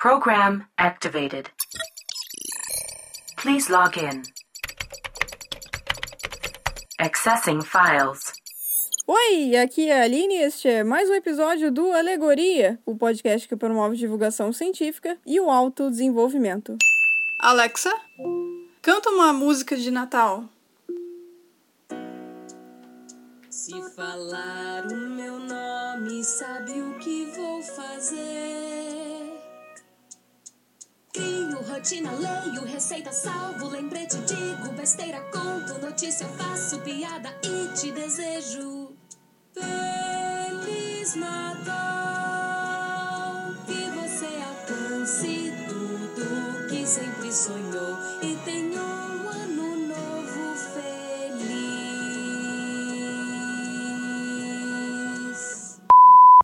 Program activated. Please log in. Accessing files. Oi, aqui é a Aline e este é mais um episódio do Alegoria, o podcast que promove divulgação científica e o autodesenvolvimento. Alexa, canta uma música de Natal. Se falar o meu nome, sabe o que vou fazer? Rotina, leio, receita, salvo, lembrete, digo, besteira, conto, notícia, faço piada e te desejo. Feliz Natal! Que você alcance tudo que sempre sonhou e tenha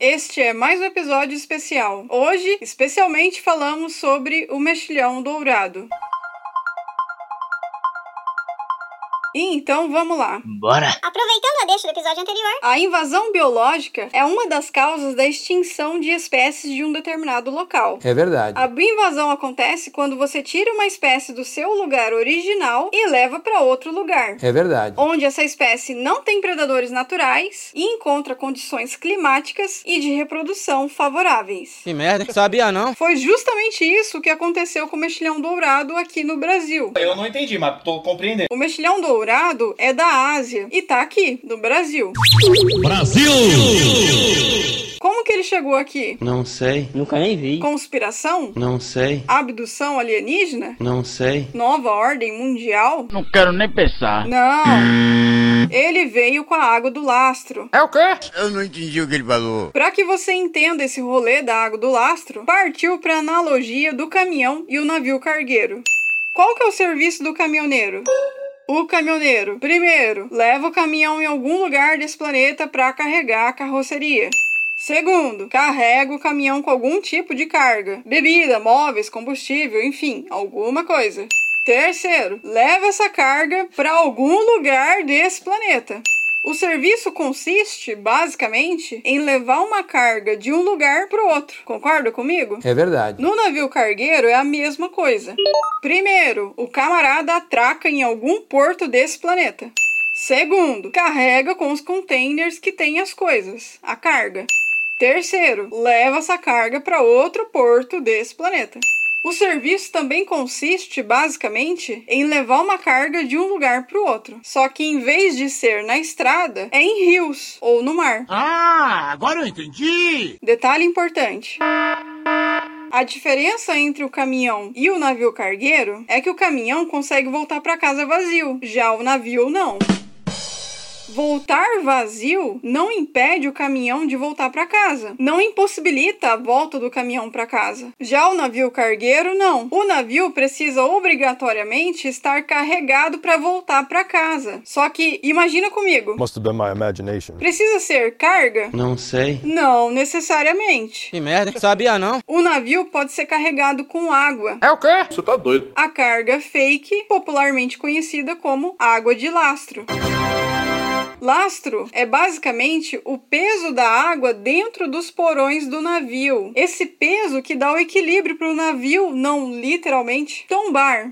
Este é mais um episódio especial. Hoje, especialmente, falamos sobre o mexilhão dourado. Então vamos lá. Bora! Aproveitando a deixa do episódio anterior, A invasão biológica é uma das causas da extinção de espécies de um determinado local. É verdade. A bioinvasão acontece quando você tira uma espécie do seu lugar original e leva para outro lugar. É verdade. Onde essa espécie não tem predadores naturais e encontra condições climáticas e de reprodução favoráveis. Que merda, sabia não? Foi justamente isso que aconteceu com o mexilhão dourado aqui no Brasil. Eu não entendi, mas tô compreendendo. O mexilhão dourado é da Ásia e tá aqui, no Brasil. Brasil! Como que ele chegou aqui? Não sei, Nunca nem vi. Conspiração? não sei, Abdução alienígena? não sei. Nova ordem mundial? Não quero nem pensar. Não. Ele veio com a água do lastro. É o quê? Eu não entendi o que ele falou. Para que você entenda esse rolê da água do lastro, partiu para analogia do caminhão e o navio cargueiro. Qual que é o serviço do caminhoneiro? O caminhoneiro, primeiro, leva o caminhão em algum lugar desse planeta para carregar a carroceria. Segundo, carrega o caminhão com algum tipo de carga, bebida, móveis, combustível, enfim, alguma coisa. Terceiro, leva essa carga para algum lugar desse planeta. O serviço consiste, basicamente, em levar uma carga de um lugar para o outro. Concorda comigo? É verdade. No navio cargueiro é a mesma coisa. Primeiro, o camarada atraca em algum porto desse planeta. Segundo, carrega com os containers que tem as coisas, a carga. Terceiro, leva essa carga para outro porto desse planeta. O serviço também consiste, basicamente, em levar uma carga de um lugar para o outro. Só que em vez de ser na estrada, é em rios ou no mar. Ah, agora eu entendi! Detalhe importante. A diferença entre o caminhão e o navio cargueiro é que o caminhão consegue voltar para casa vazio, já o navio não. Voltar vazio não impede o caminhão de voltar para casa, não impossibilita a volta do caminhão para casa. Já o navio cargueiro não. O navio precisa obrigatoriamente estar carregado para voltar para casa. Só que imagina comigo, Must have been my imagination. precisa ser carga? Não sei. Não necessariamente. Que merda, sabia não? O navio pode ser carregado com água. É o quê? Você tá doido. A carga fake, popularmente conhecida como água de lastro. Lastro é basicamente o peso da água dentro dos porões do navio. Esse peso que dá o equilíbrio para o navio não literalmente tombar.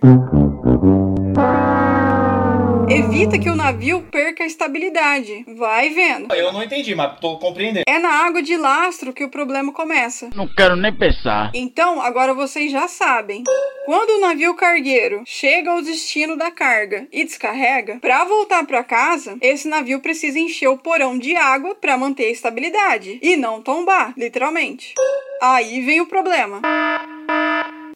Evita que o navio perca a estabilidade. Vai vendo. Eu não entendi, mas tô compreendendo. É na água de lastro que o problema começa. Não quero nem pensar. Então, agora vocês já sabem. Quando o navio cargueiro chega ao destino da carga e descarrega, para voltar para casa, esse navio precisa encher o porão de água para manter a estabilidade e não tombar, literalmente. Aí vem o problema.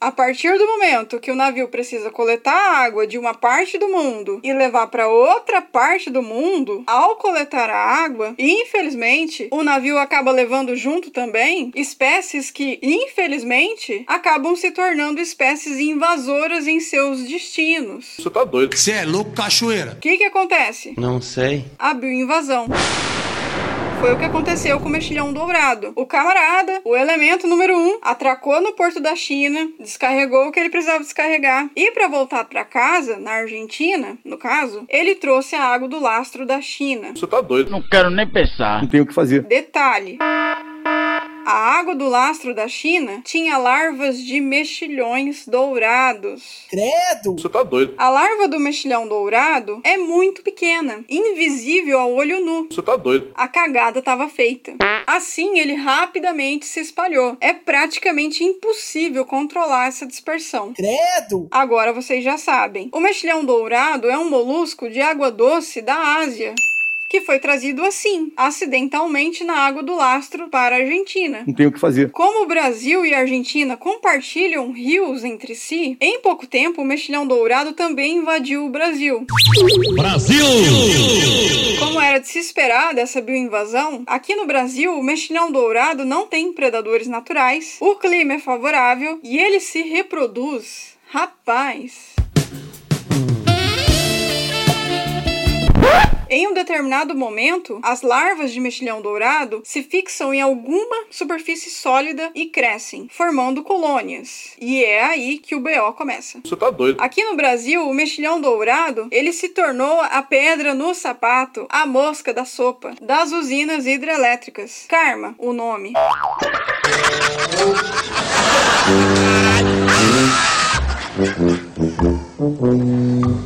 A partir do momento que o navio precisa coletar a água de uma parte do mundo e levar para outra parte do mundo, ao coletar a água, infelizmente, o navio acaba levando junto também espécies que, infelizmente, acabam se tornando espécies invasoras em seus destinos. Você tá doido. Você é louco, cachoeira? O que, que acontece? Não sei. A bioinvasão. Foi o que aconteceu com o mexilhão dourado. O camarada, o elemento número um, atracou no porto da China, descarregou o que ele precisava descarregar. E para voltar para casa, na Argentina, no caso, ele trouxe a água do lastro da China. Você tá doido. Não quero nem pensar. Não tem o que fazer. Detalhe: A água do lastro da China tinha larvas de mexilhões dourados. Credo! Você tá doido. A larva do mexilhão dourado é muito pequena, invisível ao olho nu. Você tá doido. A cagada estava feita. Assim, ele rapidamente se espalhou. É praticamente impossível controlar essa dispersão. Credo! Agora vocês já sabem. O mexilhão dourado é um molusco de água doce da Ásia. Que foi trazido assim, acidentalmente na água do lastro para a Argentina. Não tem o que fazer. Como o Brasil e a Argentina compartilham rios entre si, em pouco tempo o mexilhão dourado também invadiu o Brasil. Brasil! Como era de se esperar dessa bioinvasão, aqui no Brasil o mexilhão dourado não tem predadores naturais, o clima é favorável e ele se reproduz. Rapaz! Em um determinado momento, as larvas de mexilhão dourado se fixam em alguma superfície sólida e crescem, formando colônias. E é aí que o BO começa. Você tá doido. Aqui no Brasil, o mexilhão dourado, ele se tornou a pedra no sapato, a mosca da sopa, das usinas hidrelétricas. Karma, o nome.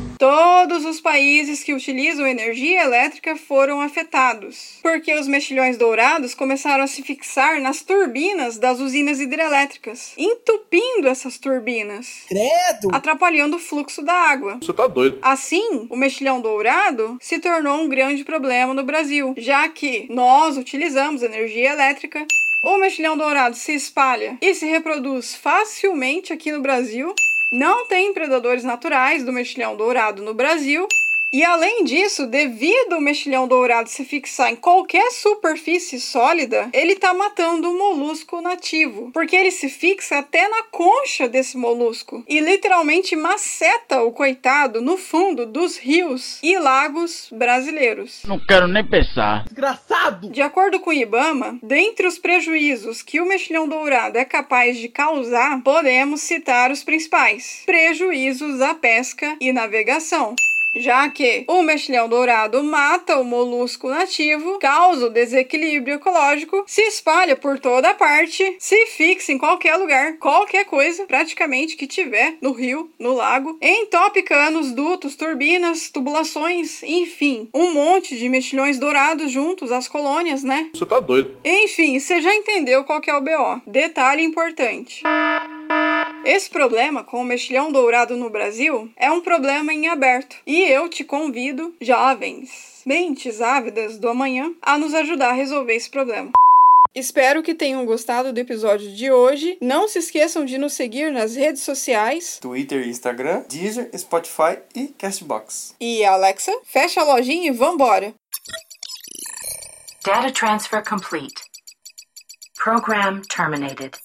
Todos os países que utilizam energia elétrica foram afetados, porque os mexilhões dourados começaram a se fixar nas turbinas das usinas hidrelétricas, entupindo essas turbinas, Credo! atrapalhando o fluxo da água. Você tá doido. Assim, o mexilhão dourado se tornou um grande problema no Brasil, já que nós utilizamos energia elétrica. O mexilhão dourado se espalha e se reproduz facilmente aqui no Brasil. Não tem predadores naturais do mexilhão dourado no Brasil. E além disso, devido o mexilhão dourado se fixar em qualquer superfície sólida, ele tá matando o molusco nativo, porque ele se fixa até na concha desse molusco e literalmente maceta o coitado no fundo dos rios e lagos brasileiros. Não quero nem pensar. Desgraçado! De acordo com o IBAMA, dentre os prejuízos que o mexilhão dourado é capaz de causar, podemos citar os principais: prejuízos à pesca e navegação. Já que o mexilhão dourado mata o molusco nativo, causa o desequilíbrio ecológico, se espalha por toda parte, se fixa em qualquer lugar, qualquer coisa praticamente que tiver no rio, no lago, entope canos, dutos, turbinas, tubulações, enfim, um monte de mexilhões dourados juntos às colônias, né? Você tá doido. Enfim, você já entendeu qual que é o BO. Detalhe importante. Esse problema com o mexilhão dourado no Brasil é um problema em aberto. E eu te convido, jovens, mentes ávidas do amanhã, a nos ajudar a resolver esse problema. Espero que tenham gostado do episódio de hoje. Não se esqueçam de nos seguir nas redes sociais. Twitter e Instagram, Deezer, Spotify e Castbox. E Alexa, fecha a lojinha e vambora! Data transfer complete. Program terminated.